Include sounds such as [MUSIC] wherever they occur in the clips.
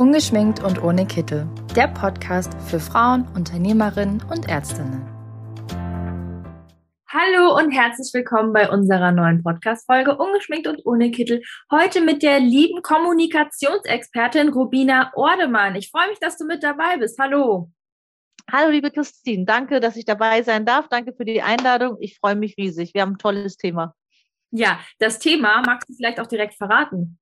Ungeschminkt und ohne Kittel. Der Podcast für Frauen, Unternehmerinnen und Ärztinnen. Hallo und herzlich willkommen bei unserer neuen Podcast-Folge Ungeschminkt und ohne Kittel. Heute mit der lieben Kommunikationsexpertin Rubina Ordemann. Ich freue mich, dass du mit dabei bist. Hallo. Hallo, liebe Christine. Danke, dass ich dabei sein darf. Danke für die Einladung. Ich freue mich riesig. Wir haben ein tolles Thema. Ja, das Thema magst du vielleicht auch direkt verraten.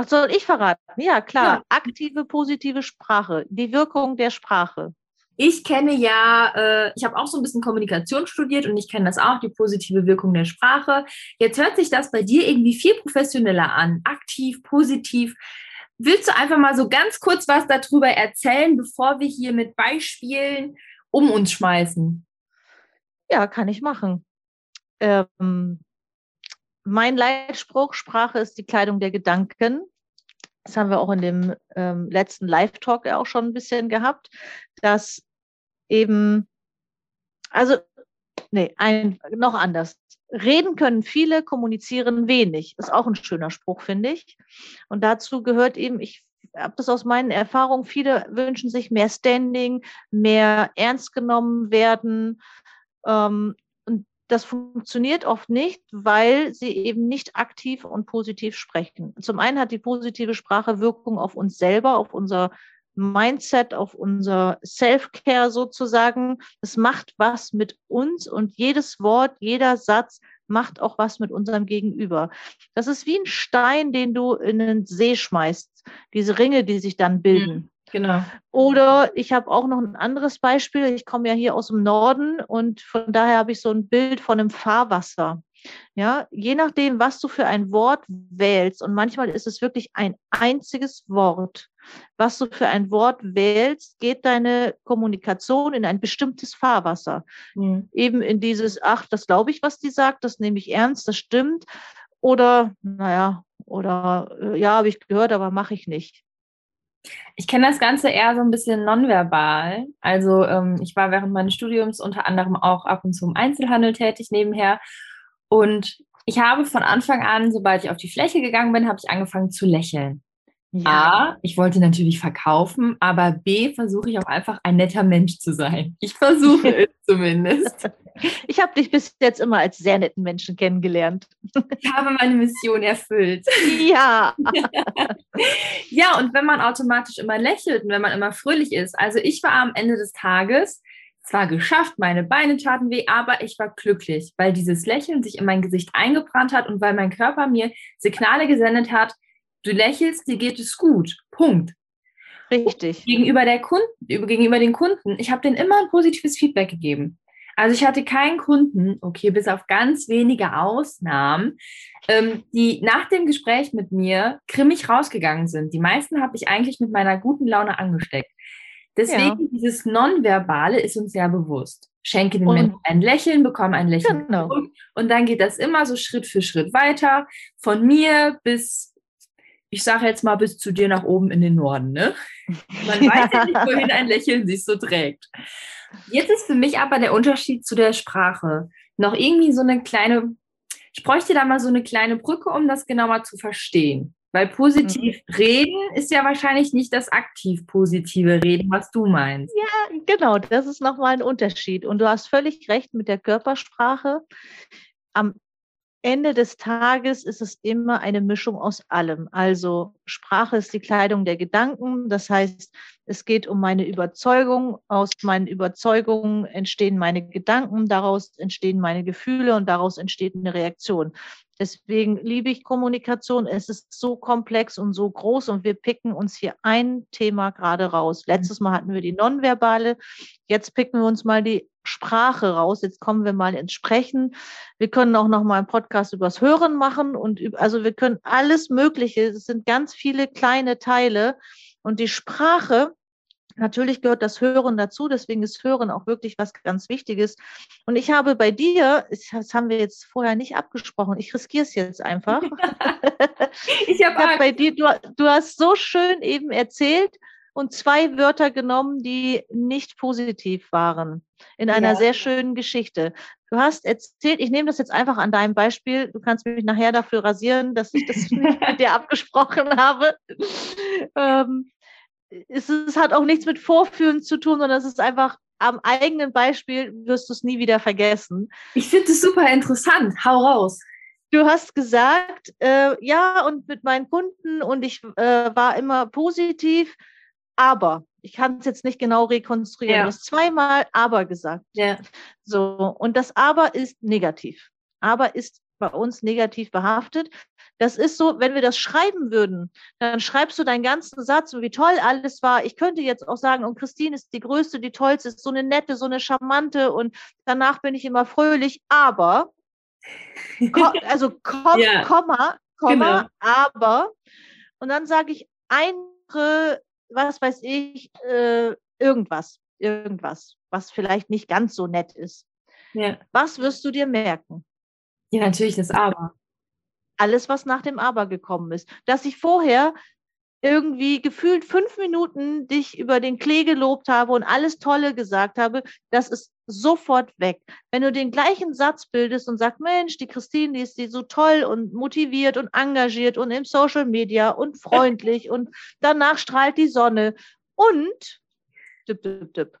Ach, soll ich verraten? Ja, klar. Ja. Aktive, positive Sprache. Die Wirkung der Sprache. Ich kenne ja, äh, ich habe auch so ein bisschen Kommunikation studiert und ich kenne das auch, die positive Wirkung der Sprache. Jetzt hört sich das bei dir irgendwie viel professioneller an. Aktiv, positiv. Willst du einfach mal so ganz kurz was darüber erzählen, bevor wir hier mit Beispielen um uns schmeißen? Ja, kann ich machen. Ähm, mein Leitspruch, Sprache ist die Kleidung der Gedanken. Das haben wir auch in dem ähm, letzten Live-Talk ja auch schon ein bisschen gehabt, dass eben, also, nee, ein, noch anders. Reden können viele, kommunizieren wenig. Ist auch ein schöner Spruch, finde ich. Und dazu gehört eben, ich habe das aus meinen Erfahrungen, viele wünschen sich mehr Standing, mehr ernst genommen werden. Ähm, das funktioniert oft nicht, weil sie eben nicht aktiv und positiv sprechen. Zum einen hat die positive Sprache Wirkung auf uns selber, auf unser Mindset, auf unser Self-Care sozusagen. Es macht was mit uns und jedes Wort, jeder Satz macht auch was mit unserem Gegenüber. Das ist wie ein Stein, den du in den See schmeißt. Diese Ringe, die sich dann bilden. Mhm. Genau. Oder ich habe auch noch ein anderes Beispiel. Ich komme ja hier aus dem Norden und von daher habe ich so ein Bild von einem Fahrwasser. Ja, je nachdem, was du für ein Wort wählst, und manchmal ist es wirklich ein einziges Wort, was du für ein Wort wählst, geht deine Kommunikation in ein bestimmtes Fahrwasser. Mhm. Eben in dieses, ach, das glaube ich, was die sagt, das nehme ich ernst, das stimmt. Oder, naja, oder äh, ja, habe ich gehört, aber mache ich nicht. Ich kenne das Ganze eher so ein bisschen nonverbal. Also ähm, ich war während meines Studiums unter anderem auch ab und zu im Einzelhandel tätig nebenher. Und ich habe von Anfang an, sobald ich auf die Fläche gegangen bin, habe ich angefangen zu lächeln. Ja. A, ich wollte natürlich verkaufen, aber B, versuche ich auch einfach ein netter Mensch zu sein. Ich versuche [LAUGHS] es zumindest. Ich habe dich bis jetzt immer als sehr netten Menschen kennengelernt. Ich habe meine Mission erfüllt. Ja. [LAUGHS] ja, und wenn man automatisch immer lächelt und wenn man immer fröhlich ist. Also ich war am Ende des Tages zwar geschafft, meine Beine taten weh, aber ich war glücklich, weil dieses Lächeln sich in mein Gesicht eingebrannt hat und weil mein Körper mir Signale gesendet hat, Du lächelst, dir geht es gut. Punkt. Richtig. Gegenüber der Kunden, gegenüber den Kunden, ich habe denen immer ein positives Feedback gegeben. Also ich hatte keinen Kunden, okay, bis auf ganz wenige Ausnahmen, ähm, die nach dem Gespräch mit mir grimmig rausgegangen sind. Die meisten habe ich eigentlich mit meiner guten Laune angesteckt. Deswegen ja. dieses Nonverbale ist uns sehr bewusst. Schenke den Menschen ein Lächeln, bekomme ein Lächeln genau. zurück und dann geht das immer so Schritt für Schritt weiter, von mir bis ich sage jetzt mal bis zu dir nach oben in den Norden, ne? [LAUGHS] Man weiß ja nicht, wohin ein Lächeln sich so trägt. Jetzt ist für mich aber der Unterschied zu der Sprache noch irgendwie so eine kleine, ich bräuchte da mal so eine kleine Brücke, um das genauer zu verstehen. Weil positiv mhm. reden ist ja wahrscheinlich nicht das aktiv positive Reden, was du meinst. Ja, genau, das ist nochmal ein Unterschied. Und du hast völlig recht mit der Körpersprache. Am Ende des Tages ist es immer eine Mischung aus allem. Also Sprache ist die Kleidung der Gedanken. Das heißt, es geht um meine Überzeugung. Aus meinen Überzeugungen entstehen meine Gedanken, daraus entstehen meine Gefühle und daraus entsteht eine Reaktion. Deswegen liebe ich Kommunikation. Es ist so komplex und so groß und wir picken uns hier ein Thema gerade raus. Letztes Mal hatten wir die Nonverbale. Jetzt picken wir uns mal die Sprache raus. Jetzt kommen wir mal ins Sprechen. Wir können auch noch mal einen Podcast übers Hören machen und also wir können alles Mögliche. Es sind ganz viele kleine Teile und die Sprache Natürlich gehört das Hören dazu, deswegen ist Hören auch wirklich was ganz Wichtiges. Und ich habe bei dir, das haben wir jetzt vorher nicht abgesprochen, ich riskiere es jetzt einfach. [LAUGHS] ich habe hab bei dir, du, du hast so schön eben erzählt und zwei Wörter genommen, die nicht positiv waren, in einer ja. sehr schönen Geschichte. Du hast erzählt, ich nehme das jetzt einfach an deinem Beispiel, du kannst mich nachher dafür rasieren, dass ich das nicht [LAUGHS] mit dir abgesprochen habe. Ähm, es, es hat auch nichts mit Vorführen zu tun, sondern es ist einfach am eigenen Beispiel wirst du es nie wieder vergessen. Ich finde es super interessant. Hau raus. Du hast gesagt, äh, ja, und mit meinen Kunden und ich äh, war immer positiv, aber ich kann es jetzt nicht genau rekonstruieren. Ja. Du hast zweimal aber gesagt. Ja. So, und das aber ist negativ. Aber ist bei uns negativ behaftet. Das ist so, wenn wir das schreiben würden, dann schreibst du deinen ganzen Satz, wie toll alles war. Ich könnte jetzt auch sagen, und Christine ist die größte, die tollste, ist so eine nette, so eine charmante und danach bin ich immer fröhlich, aber, [LAUGHS] also Kom ja. Komma, Komma, genau. aber, und dann sage ich eine, was weiß ich, äh, irgendwas, irgendwas, was vielleicht nicht ganz so nett ist. Ja. Was wirst du dir merken? Ja, natürlich das Aber. Alles, was nach dem Aber gekommen ist. Dass ich vorher irgendwie gefühlt fünf Minuten dich über den Klee gelobt habe und alles Tolle gesagt habe, das ist sofort weg. Wenn du den gleichen Satz bildest und sagst, Mensch, die Christine, die ist die so toll und motiviert und engagiert und im Social Media und freundlich und danach strahlt die Sonne und dip, dip, dip.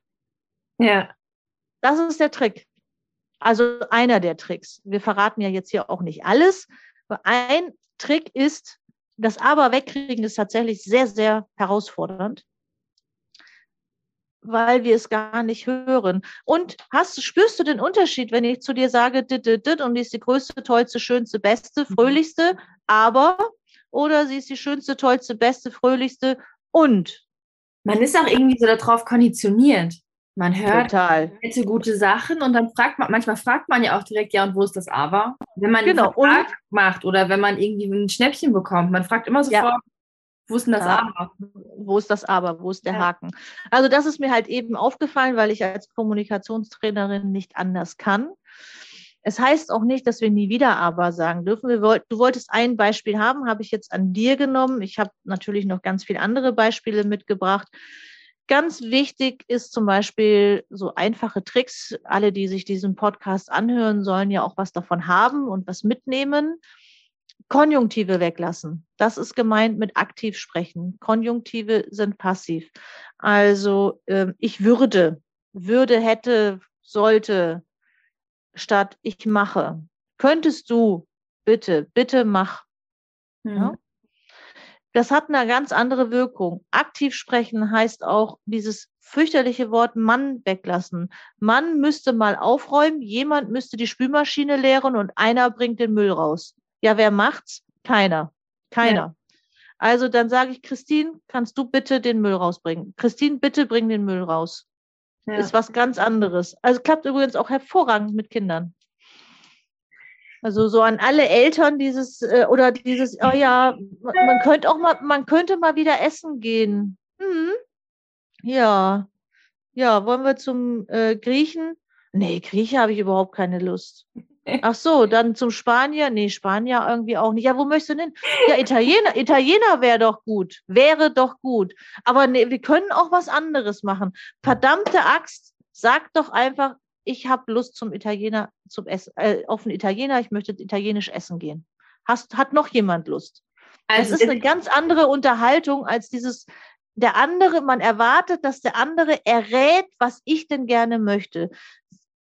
Ja. Das ist der Trick. Also einer der Tricks. Wir verraten ja jetzt hier auch nicht alles. Ein Trick ist, das Aber wegkriegen ist tatsächlich sehr, sehr herausfordernd, weil wir es gar nicht hören. Und hast, spürst du den Unterschied, wenn ich zu dir sage, dit, dit, dit, und die ist die größte, tollste, schönste, beste, mhm. fröhlichste, aber, oder sie ist die schönste, tollste, beste, fröhlichste und. Man ist auch irgendwie so darauf konditioniert. Man hört nette, gute Sachen und dann fragt man, manchmal fragt man ja auch direkt, ja, und wo ist das Aber? Wenn man genau. einen Vertrag macht oder wenn man irgendwie ein Schnäppchen bekommt, man fragt immer sofort, ja. wo ist denn das ja. Aber? Wo ist das Aber? Wo ist der ja. Haken? Also das ist mir halt eben aufgefallen, weil ich als Kommunikationstrainerin nicht anders kann. Es heißt auch nicht, dass wir nie wieder aber sagen dürfen. Wir, du wolltest ein Beispiel haben, habe ich jetzt an dir genommen. Ich habe natürlich noch ganz viele andere Beispiele mitgebracht. Ganz wichtig ist zum Beispiel so einfache Tricks. Alle, die sich diesen Podcast anhören, sollen ja auch was davon haben und was mitnehmen. Konjunktive weglassen. Das ist gemeint mit aktiv sprechen. Konjunktive sind passiv. Also äh, ich würde, würde, hätte, sollte, statt ich mache. Könntest du, bitte, bitte mach. Mhm. Ja? Das hat eine ganz andere Wirkung. Aktiv sprechen heißt auch dieses fürchterliche Wort Mann weglassen. Mann müsste mal aufräumen, jemand müsste die Spülmaschine leeren und einer bringt den Müll raus. Ja, wer macht's? Keiner. Keiner. Ja. Also dann sage ich, Christine, kannst du bitte den Müll rausbringen? Christine, bitte bring den Müll raus. Ja. Ist was ganz anderes. Also klappt übrigens auch hervorragend mit Kindern. Also so an alle Eltern dieses äh, oder dieses, oh ja, man könnte auch mal, man könnte mal wieder essen gehen. Hm. Ja, ja, wollen wir zum äh, Griechen? Nee, Grieche habe ich überhaupt keine Lust. [LAUGHS] Ach so, dann zum Spanier? Nee, Spanier irgendwie auch nicht. Ja, wo möchtest du denn? Ja, Italiener, Italiener wäre doch gut. Wäre doch gut. Aber nee, wir können auch was anderes machen. Verdammte Axt, sag doch einfach, ich habe Lust zum Italiener, zum Essen, äh, auf einen Italiener, ich möchte italienisch essen gehen. Hast, hat noch jemand Lust? Also es ist eine ganz andere Unterhaltung als dieses, der andere, man erwartet, dass der andere errät, was ich denn gerne möchte.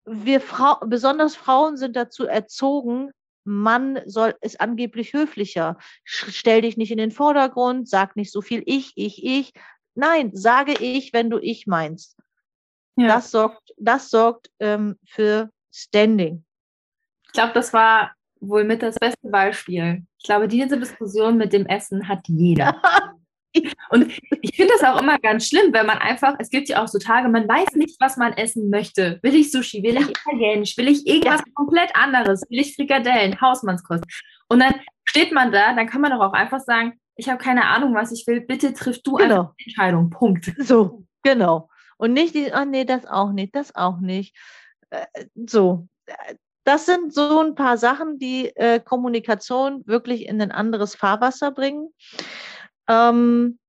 Wir Frau, besonders Frauen sind dazu erzogen, Mann soll, ist angeblich höflicher. Stell dich nicht in den Vordergrund, sag nicht so viel ich, ich, ich. Nein, sage ich, wenn du ich meinst. Ja. Das sorgt, das sorgt ähm, für Standing. Ich glaube, das war wohl mit das beste Beispiel. Ich glaube, diese Diskussion mit dem Essen hat jeder. [LAUGHS] Und ich finde das auch immer ganz schlimm, wenn man einfach, es gibt ja auch so Tage, man weiß nicht, was man essen möchte. Will ich Sushi, will ich Italienisch, will ich irgendwas ja. komplett anderes, will ich Frikadellen, Hausmannskost. Und dann steht man da, dann kann man doch auch einfach sagen, ich habe keine Ahnung, was ich will, bitte triff du genau. eine Entscheidung. Punkt. So, genau. Und nicht die, oh nee, das auch nicht, das auch nicht. Äh, so, das sind so ein paar Sachen, die äh, Kommunikation wirklich in ein anderes Fahrwasser bringen. Ähm,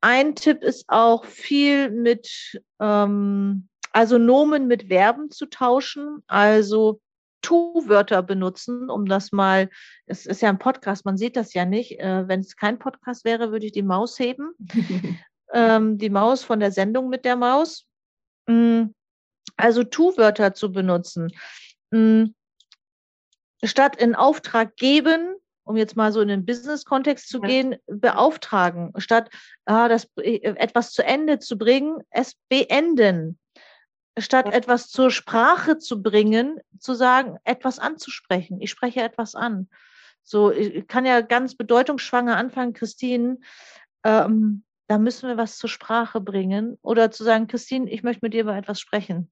ein Tipp ist auch viel mit, ähm, also Nomen mit Verben zu tauschen. Also Tu-Wörter benutzen, um das mal, es ist ja ein Podcast, man sieht das ja nicht. Äh, wenn es kein Podcast wäre, würde ich die Maus heben. [LAUGHS] ähm, die Maus von der Sendung mit der Maus. Mm, also Tu-Wörter zu benutzen. Mm, statt in Auftrag geben, um jetzt mal so in den Business-Kontext zu gehen, beauftragen, statt ah, das, äh, etwas zu Ende zu bringen, es beenden statt etwas zur Sprache zu bringen, zu sagen, etwas anzusprechen. Ich spreche etwas an. So, ich kann ja ganz bedeutungsschwanger anfangen, Christine, ähm, da müssen wir was zur Sprache bringen. Oder zu sagen, Christine, ich möchte mit dir über etwas sprechen.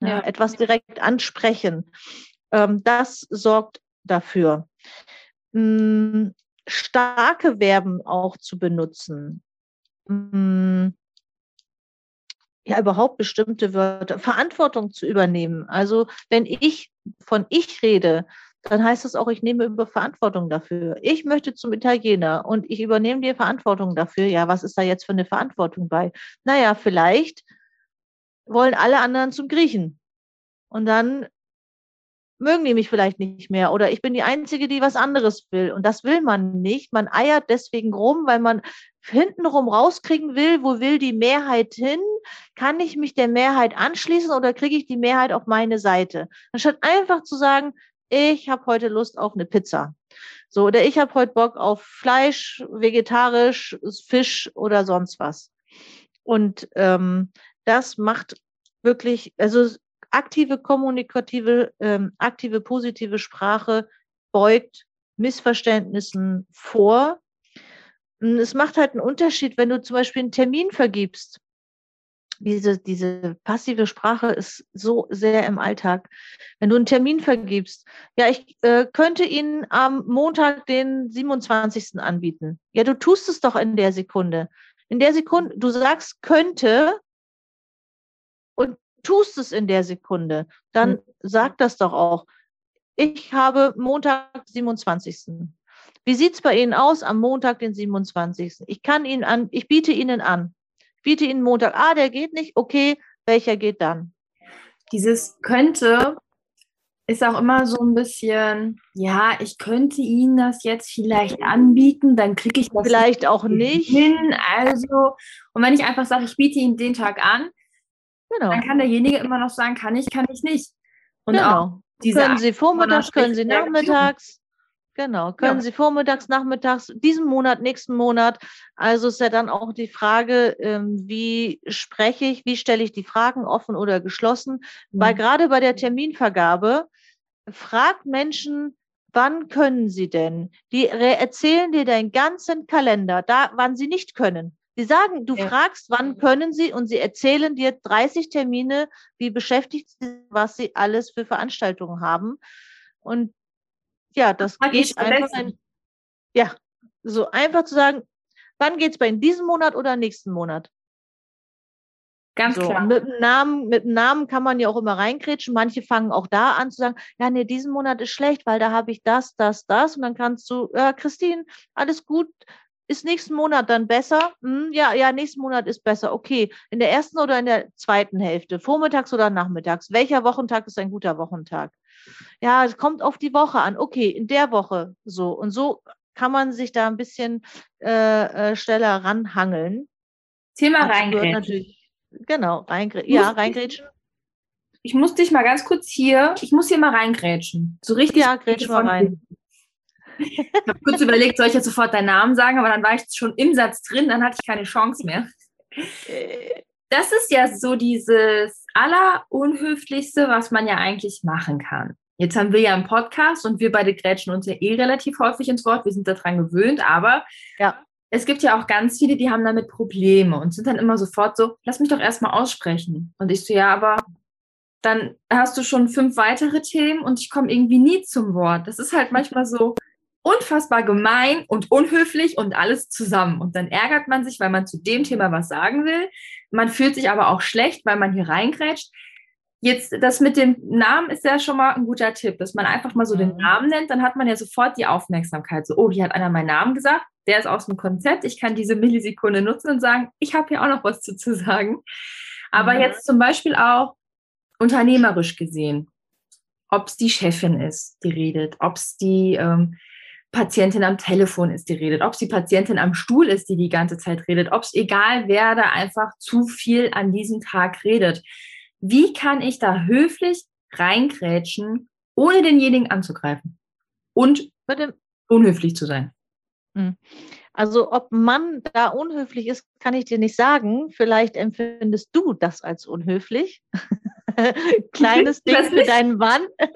Ja, ja. Etwas direkt ansprechen. Ähm, das sorgt dafür. Ähm, starke Verben auch zu benutzen. Ähm, ja überhaupt bestimmte Wörter, Verantwortung zu übernehmen. Also wenn ich von ich rede, dann heißt das auch, ich nehme über Verantwortung dafür. Ich möchte zum Italiener und ich übernehme die Verantwortung dafür. Ja, was ist da jetzt für eine Verantwortung bei? Naja, vielleicht wollen alle anderen zum Griechen. Und dann mögen die mich vielleicht nicht mehr oder ich bin die Einzige, die was anderes will. Und das will man nicht. Man eiert deswegen rum, weil man hintenrum rauskriegen will, wo will die Mehrheit hin? Kann ich mich der Mehrheit anschließen oder kriege ich die Mehrheit auf meine Seite? Anstatt einfach zu sagen, ich habe heute Lust auf eine Pizza. So, oder ich habe heute Bock auf Fleisch, vegetarisch, Fisch oder sonst was. Und ähm, das macht wirklich, also aktive kommunikative, ähm, aktive positive Sprache beugt Missverständnissen vor. Es macht halt einen Unterschied, wenn du zum Beispiel einen Termin vergibst. Diese, diese passive Sprache ist so sehr im Alltag. Wenn du einen Termin vergibst, ja, ich äh, könnte Ihnen am Montag den 27. anbieten. Ja, du tust es doch in der Sekunde. In der Sekunde, du sagst könnte und tust es in der Sekunde, dann mhm. sag das doch auch. Ich habe Montag, 27. Wie sieht es bei Ihnen aus am Montag, den 27.? Ich kann Ihnen an, ich biete Ihnen an. Ich biete Ihnen Montag. Ah, der geht nicht. Okay, welcher geht dann? Dieses könnte ist auch immer so ein bisschen, ja, ich könnte Ihnen das jetzt vielleicht anbieten, dann kriege ich das vielleicht auch nicht hin. Also, und wenn ich einfach sage, ich biete Ihnen den Tag an, Genau. Dann kann derjenige immer noch sagen, kann ich, kann ich nicht. Und genau. auch diese können Sie vormittags, können Sie nachmittags. Genau, können ja. Sie vormittags, nachmittags, diesen Monat, nächsten Monat. Also ist ja dann auch die Frage, ähm, wie spreche ich, wie stelle ich die Fragen offen oder geschlossen. Mhm. Weil gerade bei der Terminvergabe fragt Menschen, wann können sie denn? Die erzählen dir deinen ganzen Kalender, da, wann sie nicht können. Sie sagen, du ja. fragst, wann können Sie und sie erzählen dir 30 Termine, wie beschäftigt sie, was sie alles für Veranstaltungen haben. Und ja, das, das geht einfach. Ein, ja, so einfach zu sagen, wann geht es bei Ihnen diesen Monat oder nächsten Monat? Ganz so, klar. Mit dem, Namen, mit dem Namen kann man ja auch immer reinkrätschen. Manche fangen auch da an zu sagen, ja, nee, diesen Monat ist schlecht, weil da habe ich das, das, das. Und dann kannst du, ja, Christine, alles gut, ist nächsten Monat dann besser? Hm, ja, ja, nächsten Monat ist besser. Okay. In der ersten oder in der zweiten Hälfte? Vormittags oder nachmittags? Welcher Wochentag ist ein guter Wochentag? Ja, es kommt auf die Woche an. Okay, in der Woche so. Und so kann man sich da ein bisschen äh, äh, schneller ranhangeln. Thema reingrätschen. Genau, reingrätschen. Ja, reingrätschen. Ich muss dich mal ganz kurz hier, ich muss hier mal reingrätschen. So richtig. Ja, grätsch mal rein. Ich habe kurz überlegt, soll ich jetzt sofort deinen Namen sagen, aber dann war ich schon im Satz drin, dann hatte ich keine Chance mehr. Das ist ja so dieses Allerunhöflichste, was man ja eigentlich machen kann. Jetzt haben wir ja einen Podcast und wir beide grätschen uns ja eh relativ häufig ins Wort. Wir sind daran gewöhnt, aber ja. es gibt ja auch ganz viele, die haben damit Probleme und sind dann immer sofort so, lass mich doch erstmal aussprechen. Und ich so, ja, aber dann hast du schon fünf weitere Themen und ich komme irgendwie nie zum Wort. Das ist halt manchmal so, unfassbar gemein und unhöflich und alles zusammen. Und dann ärgert man sich, weil man zu dem Thema was sagen will. Man fühlt sich aber auch schlecht, weil man hier reingrätscht. Jetzt, das mit dem Namen ist ja schon mal ein guter Tipp, dass man einfach mal so den mhm. Namen nennt, dann hat man ja sofort die Aufmerksamkeit. So, oh, hier hat einer meinen Namen gesagt, der ist aus dem Konzept, ich kann diese Millisekunde nutzen und sagen, ich habe hier auch noch was zu, zu sagen. Aber mhm. jetzt zum Beispiel auch unternehmerisch gesehen ob es die Chefin ist, die redet, ob es die ähm, Patientin am Telefon ist, die redet, ob es die Patientin am Stuhl ist, die die ganze Zeit redet, ob es egal wer da einfach zu viel an diesem Tag redet. Wie kann ich da höflich reingrätschen, ohne denjenigen anzugreifen und unhöflich zu sein? Hm. Also ob Mann da unhöflich ist, kann ich dir nicht sagen. Vielleicht empfindest du das als unhöflich. [LAUGHS] Kleines Ding für deinen Mann. [LAUGHS]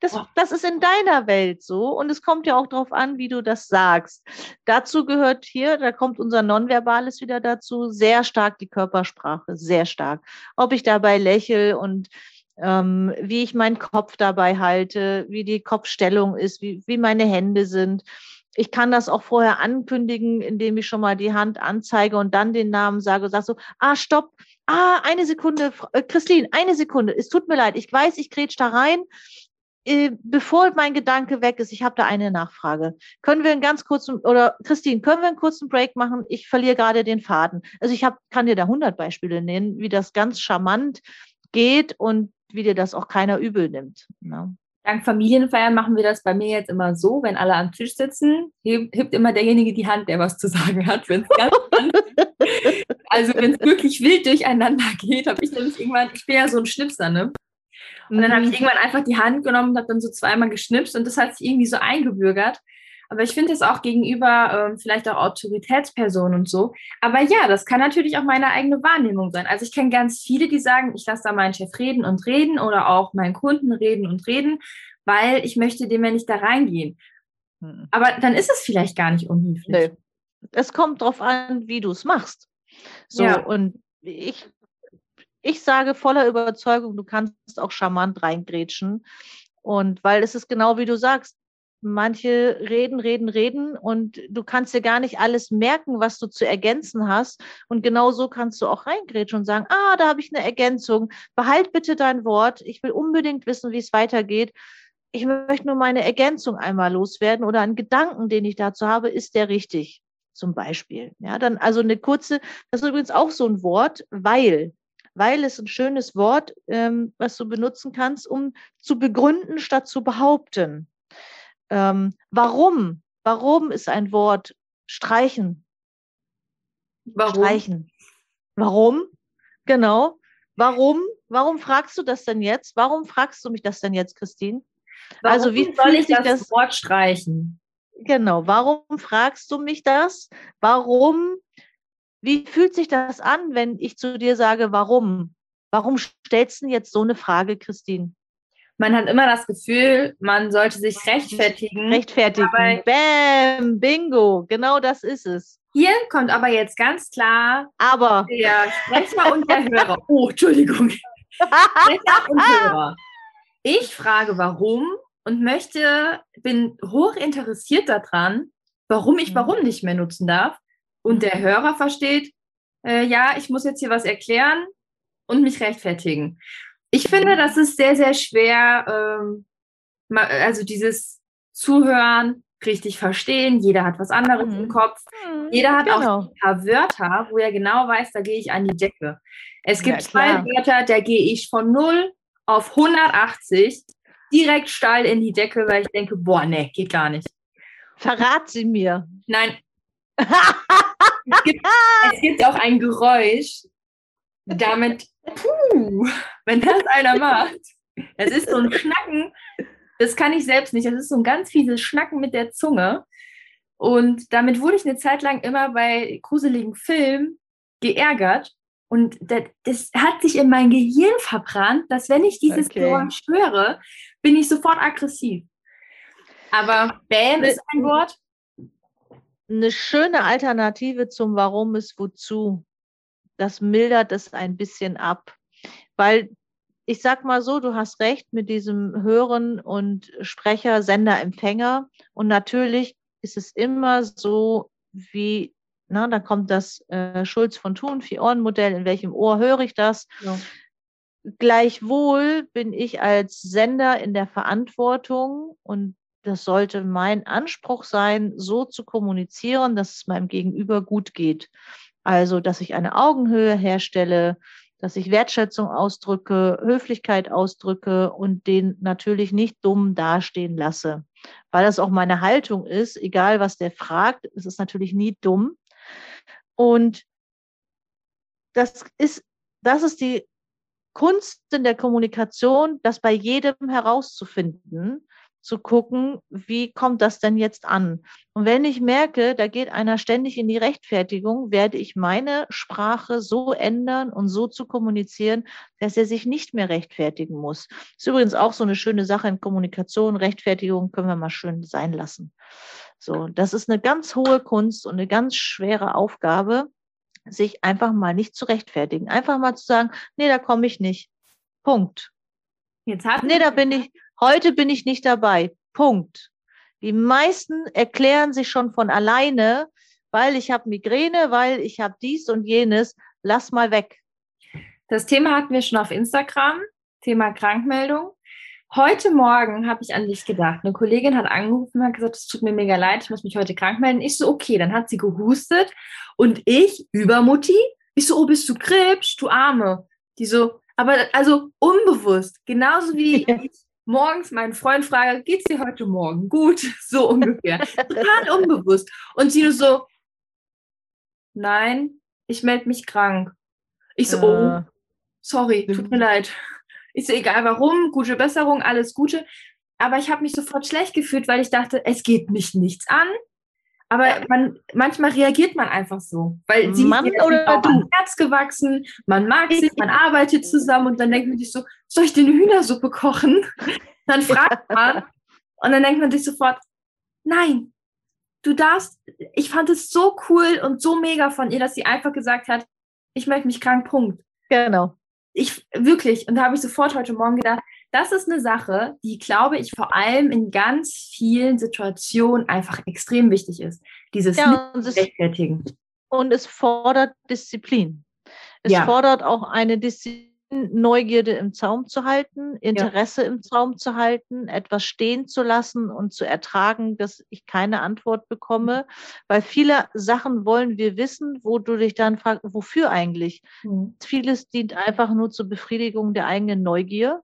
Das, das ist in deiner Welt so und es kommt ja auch darauf an, wie du das sagst. Dazu gehört hier, da kommt unser Nonverbales wieder dazu, sehr stark die Körpersprache, sehr stark. Ob ich dabei lächle und ähm, wie ich meinen Kopf dabei halte, wie die Kopfstellung ist, wie, wie meine Hände sind. Ich kann das auch vorher ankündigen, indem ich schon mal die Hand anzeige und dann den Namen sage, sag so, ah, stopp, ah, eine Sekunde, äh, Christine, eine Sekunde, es tut mir leid, ich weiß, ich grätsch da rein. Äh, bevor mein Gedanke weg ist, ich habe da eine Nachfrage. Können wir einen ganz kurzen, oder Christine, können wir einen kurzen Break machen? Ich verliere gerade den Faden. Also ich hab, kann dir da 100 Beispiele nennen, wie das ganz charmant geht und wie dir das auch keiner übel nimmt. Ne? Dank Familienfeiern machen wir das bei mir jetzt immer so, wenn alle am Tisch sitzen, hebt immer derjenige die Hand, der was zu sagen hat. Wenn's ganz also wenn es wirklich wild durcheinander geht, habe ich nämlich irgendwann, ich bin ja so ein Schnipser, ne? Und dann habe ich mhm. irgendwann einfach die Hand genommen und habe dann so zweimal geschnipst und das hat sich irgendwie so eingebürgert. Aber ich finde es auch gegenüber ähm, vielleicht auch Autoritätspersonen und so. Aber ja, das kann natürlich auch meine eigene Wahrnehmung sein. Also ich kenne ganz viele, die sagen, ich lasse da meinen Chef reden und reden oder auch meinen Kunden reden und reden, weil ich möchte dem ja nicht da reingehen. Hm. Aber dann ist es vielleicht gar nicht unhöflich. Nee. Es kommt darauf an, wie du es machst. So, ja. und ich, ich sage voller Überzeugung, du kannst auch charmant reingrätschen. Und weil es ist genau wie du sagst, manche reden, reden, reden und du kannst dir gar nicht alles merken, was du zu ergänzen hast. Und genau so kannst du auch reingrätschen und sagen, ah, da habe ich eine Ergänzung. Behalt bitte dein Wort. Ich will unbedingt wissen, wie es weitergeht. Ich möchte nur meine Ergänzung einmal loswerden oder einen Gedanken, den ich dazu habe, ist der richtig? Zum Beispiel. Ja, dann also eine kurze, das ist übrigens auch so ein Wort, weil weil es ein schönes Wort, ähm, was du benutzen kannst, um zu begründen statt zu behaupten. Ähm, warum? Warum ist ein Wort streichen? Warum? Streichen. Warum? Genau. Warum? Warum fragst du das denn jetzt? Warum fragst du mich das denn jetzt, Christine? Warum also wie soll ich das, das Wort streichen? Genau. Warum fragst du mich das? Warum? Wie fühlt sich das an, wenn ich zu dir sage, warum? Warum stellst du jetzt so eine Frage, Christine? Man hat immer das Gefühl, man sollte sich rechtfertigen. Rechtfertigen. Bäm, bingo, genau das ist es. Hier kommt aber jetzt ganz klar aber. der Sprecher und der Hörer. [LAUGHS] Oh, Entschuldigung. Sprecher [LAUGHS] und Hörer. Ich frage, warum und möchte, bin hoch interessiert daran, warum ich mhm. warum nicht mehr nutzen darf. Und der Hörer versteht, äh, ja, ich muss jetzt hier was erklären und mich rechtfertigen. Ich finde, das ist sehr, sehr schwer, ähm, also dieses Zuhören, richtig verstehen. Jeder hat was anderes mhm. im Kopf. Mhm, Jeder hat genau. auch ein paar Wörter, wo er genau weiß, da gehe ich an die Decke. Es gibt ja, zwei Wörter, da gehe ich von 0 auf 180 direkt steil in die Decke, weil ich denke, boah, nee, geht gar nicht. Verrat sie mir. Nein. [LAUGHS] es, gibt, es gibt auch ein Geräusch, damit Puh, wenn das einer macht. Das ist so ein Schnacken, das kann ich selbst nicht. Das ist so ein ganz fieses Schnacken mit der Zunge. Und damit wurde ich eine Zeit lang immer bei gruseligen Filmen geärgert. Und das, das hat sich in mein Gehirn verbrannt, dass wenn ich dieses okay. Geräusch höre, bin ich sofort aggressiv. Aber Bam ist ein Wort. Eine schöne Alternative zum Warum ist wozu das mildert es ein bisschen ab. Weil ich sag mal so, du hast recht mit diesem Hören und Sprecher, Sender, Empfänger. Und natürlich ist es immer so, wie, na, da kommt das äh, Schulz von Thun, Vier-Ohren-Modell, in welchem Ohr höre ich das? Ja. Gleichwohl bin ich als Sender in der Verantwortung und das sollte mein Anspruch sein, so zu kommunizieren, dass es meinem Gegenüber gut geht. Also, dass ich eine Augenhöhe herstelle, dass ich Wertschätzung ausdrücke, Höflichkeit ausdrücke und den natürlich nicht dumm dastehen lasse. Weil das auch meine Haltung ist, egal was der fragt, es ist natürlich nie dumm. Und das ist, das ist die Kunst in der Kommunikation, das bei jedem herauszufinden zu gucken, wie kommt das denn jetzt an? Und wenn ich merke, da geht einer ständig in die Rechtfertigung, werde ich meine Sprache so ändern und so zu kommunizieren, dass er sich nicht mehr rechtfertigen muss. Das ist übrigens auch so eine schöne Sache in Kommunikation. Rechtfertigung können wir mal schön sein lassen. So, das ist eine ganz hohe Kunst und eine ganz schwere Aufgabe, sich einfach mal nicht zu rechtfertigen. Einfach mal zu sagen, nee, da komme ich nicht. Punkt. Jetzt nee, da bin ich, Heute bin ich nicht dabei. Punkt. Die meisten erklären sich schon von alleine, weil ich habe Migräne, weil ich habe dies und jenes. Lass mal weg. Das Thema hatten wir schon auf Instagram, Thema Krankmeldung. Heute Morgen habe ich an dich gedacht. Eine Kollegin hat angerufen und hat gesagt, es tut mir mega leid, ich muss mich heute krank melden. Ich so, okay, dann hat sie gehustet und ich, Übermutti, ich so, oh, bist du Krebs, du Arme. Die so, aber also unbewusst, genauso wie [LAUGHS] ich morgens meinen Freund frage, geht's dir heute Morgen gut? [LAUGHS] So ungefähr. Total [LAUGHS] unbewusst. Und sie nur so, nein, ich melde mich krank. Ich so, oh, sorry, tut mir leid. [LAUGHS] Ich so, egal warum, gute Besserung, alles Gute. Aber ich habe mich sofort schlecht gefühlt, weil ich dachte, es geht mich nichts an. Aber man, manchmal reagiert man einfach so, weil sie Mann oder du. Herz gewachsen, man mag sie, man arbeitet [LAUGHS] zusammen und dann denkt man sich so, soll ich dir eine Hühnersuppe kochen? [LAUGHS] Dann fragt man und dann denkt man sich sofort, nein, du darfst, ich fand es so cool und so mega von ihr, dass sie einfach gesagt hat, ich möchte mich krank, Punkt. Genau. Ich wirklich, und da habe ich sofort heute Morgen gedacht, das ist eine Sache, die, glaube ich, vor allem in ganz vielen Situationen einfach extrem wichtig ist. Dieses ja, Rechtfertigen. Und es fordert Disziplin. Es ja. fordert auch eine Disziplin, Neugierde im Zaum zu halten, Interesse ja. im Zaum zu halten, etwas stehen zu lassen und zu ertragen, dass ich keine Antwort bekomme. Weil viele Sachen wollen wir wissen, wo du dich dann fragst, wofür eigentlich? Mhm. Vieles dient einfach nur zur Befriedigung der eigenen Neugier.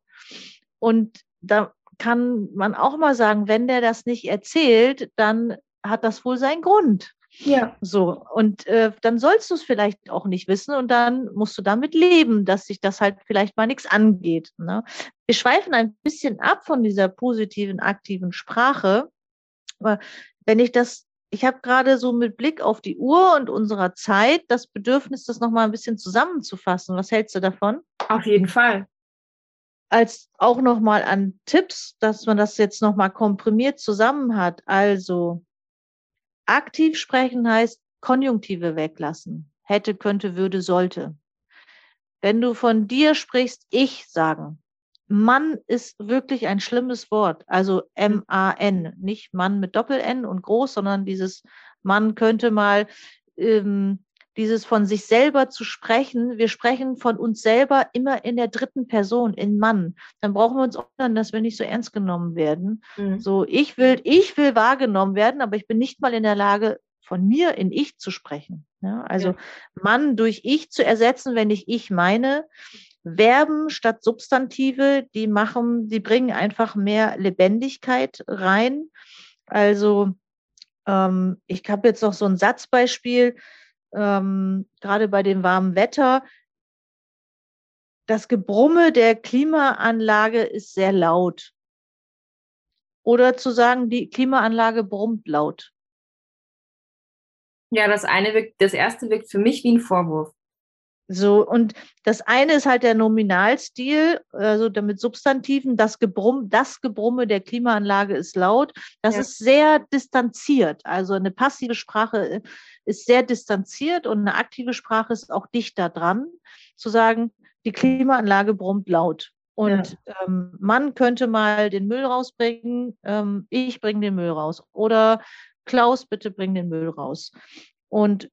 Und da kann man auch mal sagen, wenn der das nicht erzählt, dann hat das wohl seinen Grund. Ja. So, und äh, dann sollst du es vielleicht auch nicht wissen und dann musst du damit leben, dass sich das halt vielleicht mal nichts angeht. Ne? Wir schweifen ein bisschen ab von dieser positiven, aktiven Sprache. Aber wenn ich das, ich habe gerade so mit Blick auf die Uhr und unserer Zeit das Bedürfnis, das nochmal ein bisschen zusammenzufassen. Was hältst du davon? Auf jeden Fall als auch nochmal an Tipps, dass man das jetzt nochmal komprimiert zusammen hat. Also aktiv sprechen heißt Konjunktive weglassen. Hätte, könnte, würde, sollte. Wenn du von dir sprichst, ich sagen. Mann ist wirklich ein schlimmes Wort. Also M-A-N. Nicht Mann mit Doppel-N und groß, sondern dieses Mann könnte mal ähm, dieses von sich selber zu sprechen. Wir sprechen von uns selber immer in der dritten Person, in Mann. Dann brauchen wir uns wundern, dass wir nicht so ernst genommen werden. Mhm. So, ich will, ich will wahrgenommen werden, aber ich bin nicht mal in der Lage, von mir in Ich zu sprechen. Ja, also ja. Mann durch Ich zu ersetzen, wenn ich ich meine. Verben statt Substantive, die machen, die bringen einfach mehr Lebendigkeit rein. Also ähm, ich habe jetzt noch so ein Satzbeispiel ähm, gerade bei dem warmen Wetter. Das Gebrumme der Klimaanlage ist sehr laut. Oder zu sagen, die Klimaanlage brummt laut. Ja, das eine wirkt, das erste wirkt für mich wie ein Vorwurf. So, und das eine ist halt der Nominalstil, also damit Substantiven, das Gebrumm, das Gebrumme der Klimaanlage ist laut. Das ja. ist sehr distanziert. Also eine passive Sprache äh, ist sehr distanziert und eine aktive Sprache ist auch dichter dran, zu sagen, die Klimaanlage brummt laut. Und ja. ähm, man könnte mal den Müll rausbringen, ähm, ich bringe den Müll raus. Oder Klaus, bitte bring den Müll raus. Und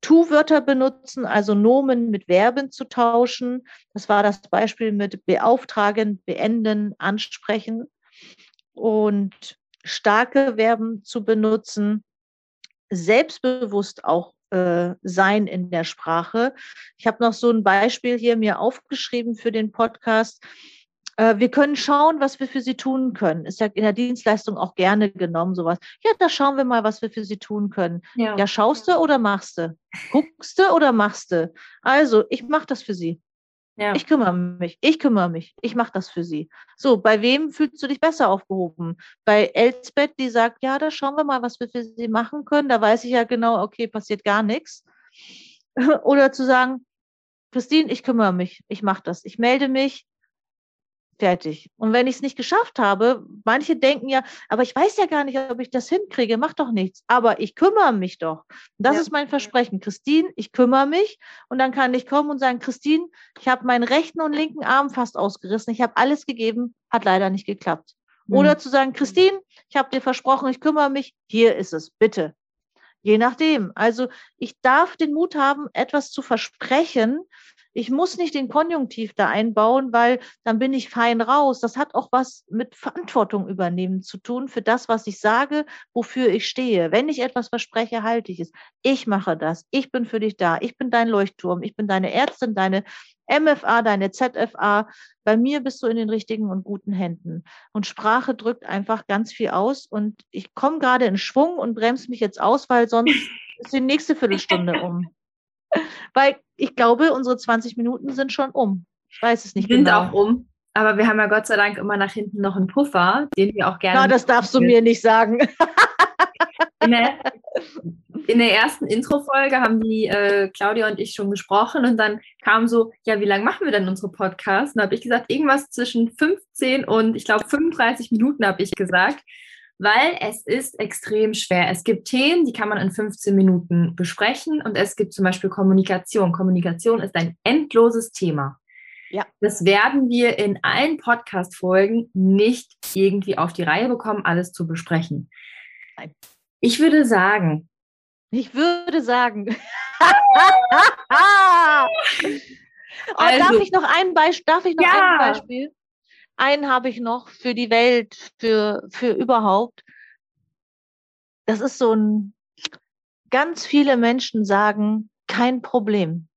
Tu-Wörter benutzen, also Nomen mit Verben zu tauschen. Das war das Beispiel mit beauftragen, beenden, ansprechen. Und starke Verben zu benutzen, selbstbewusst auch äh, sein in der Sprache. Ich habe noch so ein Beispiel hier mir aufgeschrieben für den Podcast. Äh, wir können schauen, was wir für sie tun können. Ist ja in der Dienstleistung auch gerne genommen, sowas. Ja, da schauen wir mal, was wir für sie tun können. Ja, ja schaust du oder machst du? Guckst du oder machst du? Also, ich mache das für sie. Ja. Ich kümmere mich, ich kümmere mich, ich mache das für sie. So, bei wem fühlst du dich besser aufgehoben? Bei Elsbeth, die sagt, ja, da schauen wir mal, was wir für sie machen können. Da weiß ich ja genau, okay, passiert gar nichts. [LAUGHS] Oder zu sagen, Christine, ich kümmere mich, ich mache das, ich melde mich, fertig. Und wenn ich es nicht geschafft habe, manche denken ja, aber ich weiß ja gar nicht, ob ich das hinkriege, mach doch nichts. Aber ich kümmere mich doch. Das ja. ist mein Versprechen. Christine, ich kümmere mich. Und dann kann ich kommen und sagen, Christine, ich habe meinen rechten und linken Arm fast ausgerissen. Ich habe alles gegeben, hat leider nicht geklappt. Mhm. Oder zu sagen, Christine, ich habe dir versprochen, ich kümmere mich. Hier ist es, bitte. Je nachdem. Also ich darf den Mut haben, etwas zu versprechen, ich muss nicht den Konjunktiv da einbauen, weil dann bin ich fein raus. Das hat auch was mit Verantwortung übernehmen zu tun für das, was ich sage, wofür ich stehe. Wenn ich etwas verspreche, halte ich es. Ich mache das. Ich bin für dich da. Ich bin dein Leuchtturm. Ich bin deine Ärztin, deine MFA, deine ZFA. Bei mir bist du in den richtigen und guten Händen. Und Sprache drückt einfach ganz viel aus. Und ich komme gerade in Schwung und bremse mich jetzt aus, weil sonst [LAUGHS] ist die nächste Viertelstunde um. [LAUGHS] Weil ich glaube, unsere 20 Minuten sind schon um. Ich weiß es nicht sind genau. Sind auch um. Aber wir haben ja Gott sei Dank immer nach hinten noch einen Puffer, den wir auch gerne. Ja, das darfst du mir nicht sagen. [LAUGHS] In der, in der ersten Intro-Folge haben die äh, Claudia und ich schon gesprochen und dann kam so, ja, wie lange machen wir denn unsere Podcasts? Und da habe ich gesagt, irgendwas zwischen 15 und ich glaube 35 Minuten habe ich gesagt weil es ist extrem schwer. Es gibt Themen, die kann man in 15 Minuten besprechen und es gibt zum Beispiel Kommunikation. Kommunikation ist ein endloses Thema. Ja. Das werden wir in allen Podcast-Folgen nicht irgendwie auf die Reihe bekommen, alles zu besprechen. Ich würde sagen. Ich würde sagen. [LAUGHS] oh, also, darf ich noch ein Beispiel? Darf ich noch ja. ein Beispiel? Einen habe ich noch für die Welt, für, für überhaupt. Das ist so ein, ganz viele Menschen sagen, kein Problem.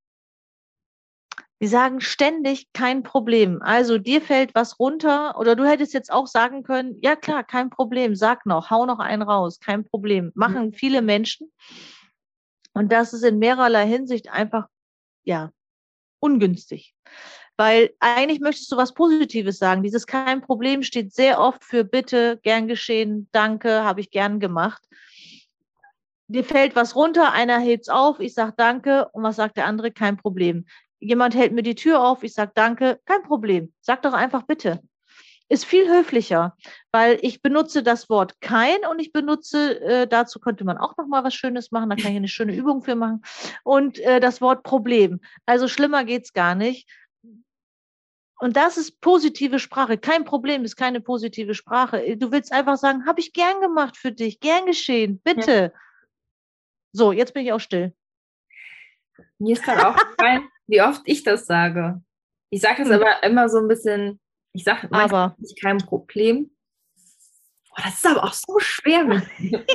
Die sagen ständig kein Problem. Also dir fällt was runter oder du hättest jetzt auch sagen können, ja klar, kein Problem, sag noch, hau noch einen raus, kein Problem. Machen mhm. viele Menschen. Und das ist in mehrerlei Hinsicht einfach, ja, ungünstig. Weil eigentlich möchtest du was Positives sagen. Dieses kein Problem steht sehr oft für bitte, gern geschehen, danke, habe ich gern gemacht. Dir fällt was runter, einer hebt's auf, ich sage danke und was sagt der andere? Kein Problem. Jemand hält mir die Tür auf, ich sage danke, kein Problem. Sag doch einfach bitte ist viel höflicher, weil ich benutze das Wort kein und ich benutze, äh, dazu könnte man auch noch mal was Schönes machen, da kann ich eine schöne Übung für machen und äh, das Wort Problem. Also schlimmer geht's gar nicht. Und das ist positive Sprache. Kein Problem ist keine positive Sprache. Du willst einfach sagen, habe ich gern gemacht für dich, gern geschehen, bitte. Ja. So, jetzt bin ich auch still. Mir ist gerade aufgefallen, [LAUGHS] wie oft ich das sage. Ich sage das hm. aber immer so ein bisschen, ich sage aber kein Problem. Oh, das ist aber auch so schwer [LAUGHS]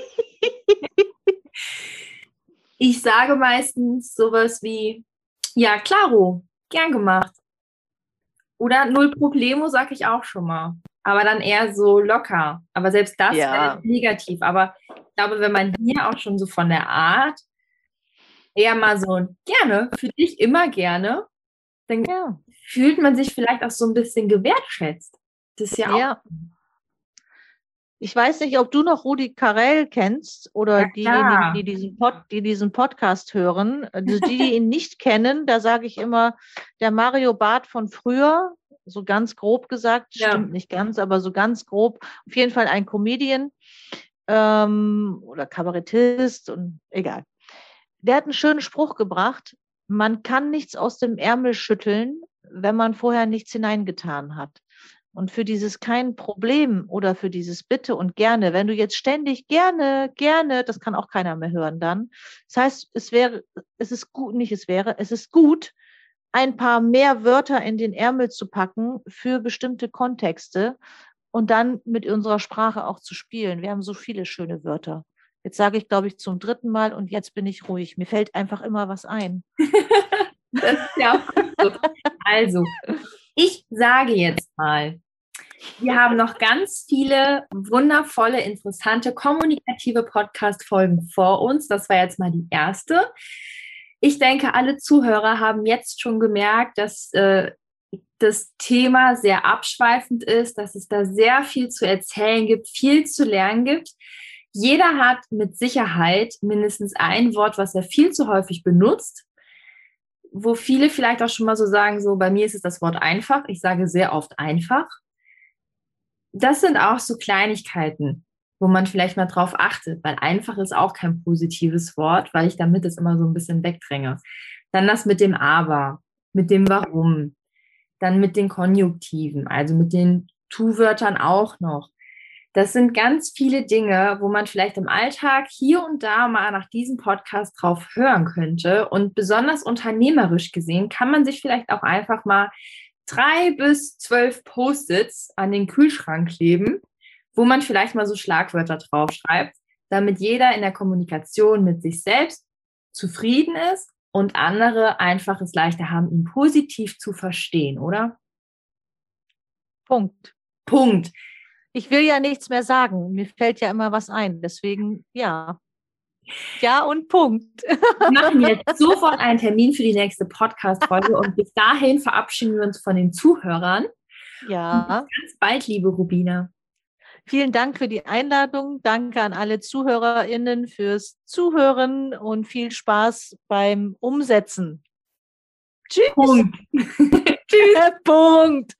Ich sage meistens sowas wie, ja, klaro, gern gemacht. Oder null Problemo, sag ich auch schon mal. Aber dann eher so locker. Aber selbst das ja. negativ. Aber ich glaube, wenn man hier auch schon so von der Art eher mal so gerne, für dich immer gerne, dann ja. fühlt man sich vielleicht auch so ein bisschen gewertschätzt. Das ist ja auch. Ich weiß nicht, ob du noch Rudi Carell kennst oder ja, diejenigen, die diesen, Pod, die diesen Podcast hören. Also die, die ihn nicht kennen, da sage ich immer, der Mario Barth von früher, so ganz grob gesagt, ja. stimmt nicht ganz, aber so ganz grob, auf jeden Fall ein Comedian ähm, oder Kabarettist und egal. Der hat einen schönen Spruch gebracht, man kann nichts aus dem Ärmel schütteln, wenn man vorher nichts hineingetan hat. Und für dieses kein Problem oder für dieses Bitte und gerne, wenn du jetzt ständig gerne, gerne, das kann auch keiner mehr hören dann. Das heißt, es wäre, es ist gut, nicht es wäre, es ist gut, ein paar mehr Wörter in den Ärmel zu packen für bestimmte Kontexte und dann mit unserer Sprache auch zu spielen. Wir haben so viele schöne Wörter. Jetzt sage ich, glaube ich, zum dritten Mal und jetzt bin ich ruhig. Mir fällt einfach immer was ein. [LAUGHS] das ist ja auch gut so. Also, ich sage jetzt mal, wir haben noch ganz viele wundervolle, interessante, kommunikative Podcast-Folgen vor uns. Das war jetzt mal die erste. Ich denke, alle Zuhörer haben jetzt schon gemerkt, dass äh, das Thema sehr abschweifend ist, dass es da sehr viel zu erzählen gibt, viel zu lernen gibt. Jeder hat mit Sicherheit mindestens ein Wort, was er viel zu häufig benutzt, wo viele vielleicht auch schon mal so sagen, so bei mir ist es das Wort einfach. Ich sage sehr oft einfach. Das sind auch so Kleinigkeiten, wo man vielleicht mal drauf achtet, weil einfach ist auch kein positives Wort, weil ich damit es immer so ein bisschen wegdränge. Dann das mit dem Aber, mit dem Warum, dann mit den Konjunktiven, also mit den Tu-Wörtern auch noch. Das sind ganz viele Dinge, wo man vielleicht im Alltag hier und da mal nach diesem Podcast drauf hören könnte. Und besonders unternehmerisch gesehen kann man sich vielleicht auch einfach mal drei bis zwölf Post-its an den Kühlschrank kleben, wo man vielleicht mal so Schlagwörter draufschreibt, damit jeder in der Kommunikation mit sich selbst zufrieden ist und andere einfach es leichter haben, ihn positiv zu verstehen, oder? Punkt. Punkt ich will ja nichts mehr sagen. Mir fällt ja immer was ein. Deswegen, ja. Ja und Punkt. Wir machen jetzt sofort einen Termin für die nächste Podcast-Folge und bis dahin verabschieden wir uns von den Zuhörern. Ja. bis ganz bald, liebe Rubina. Vielen Dank für die Einladung. Danke an alle ZuhörerInnen fürs Zuhören und viel Spaß beim Umsetzen. Tschüss. Punkt. [LAUGHS] Tschüss. Punkt.